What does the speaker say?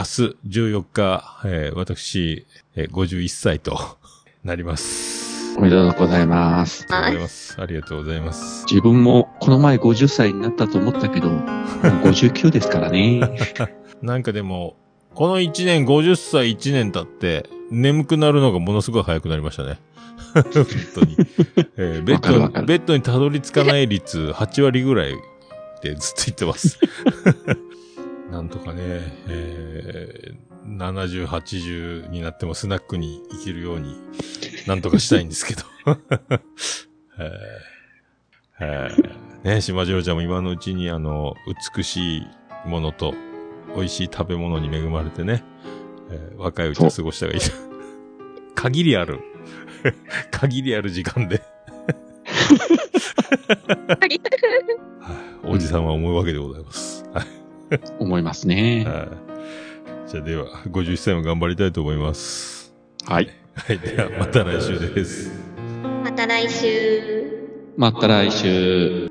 明日14日、えー、私、えー、51歳と なります。おめでとうございます。ありがとうございます。ありがとうございます。自分もこの前50歳になったと思ったけど、もう59ですからね。なんかでも、この1年、50歳1年経って、眠くなるのがものすごい早くなりましたね。本当に。えー、ベッド、ベッドにたどり着かない率8割ぐらいでずっと言ってます。なんとかね、えー、70、80になってもスナックに行けるように、なんとかしたいんですけど。えーえー、ね、島次郎ちゃんも今のうちにあの、美しいものと、美味しい食べ物に恵まれてね、えー、若いうちを過ごしたがいい。限りある。限りある時間で おじさんは思うわけでございます。思いますね。じゃあでは、51歳も頑張りたいと思います。はい。はい。では、また来週です。また来週。また来週。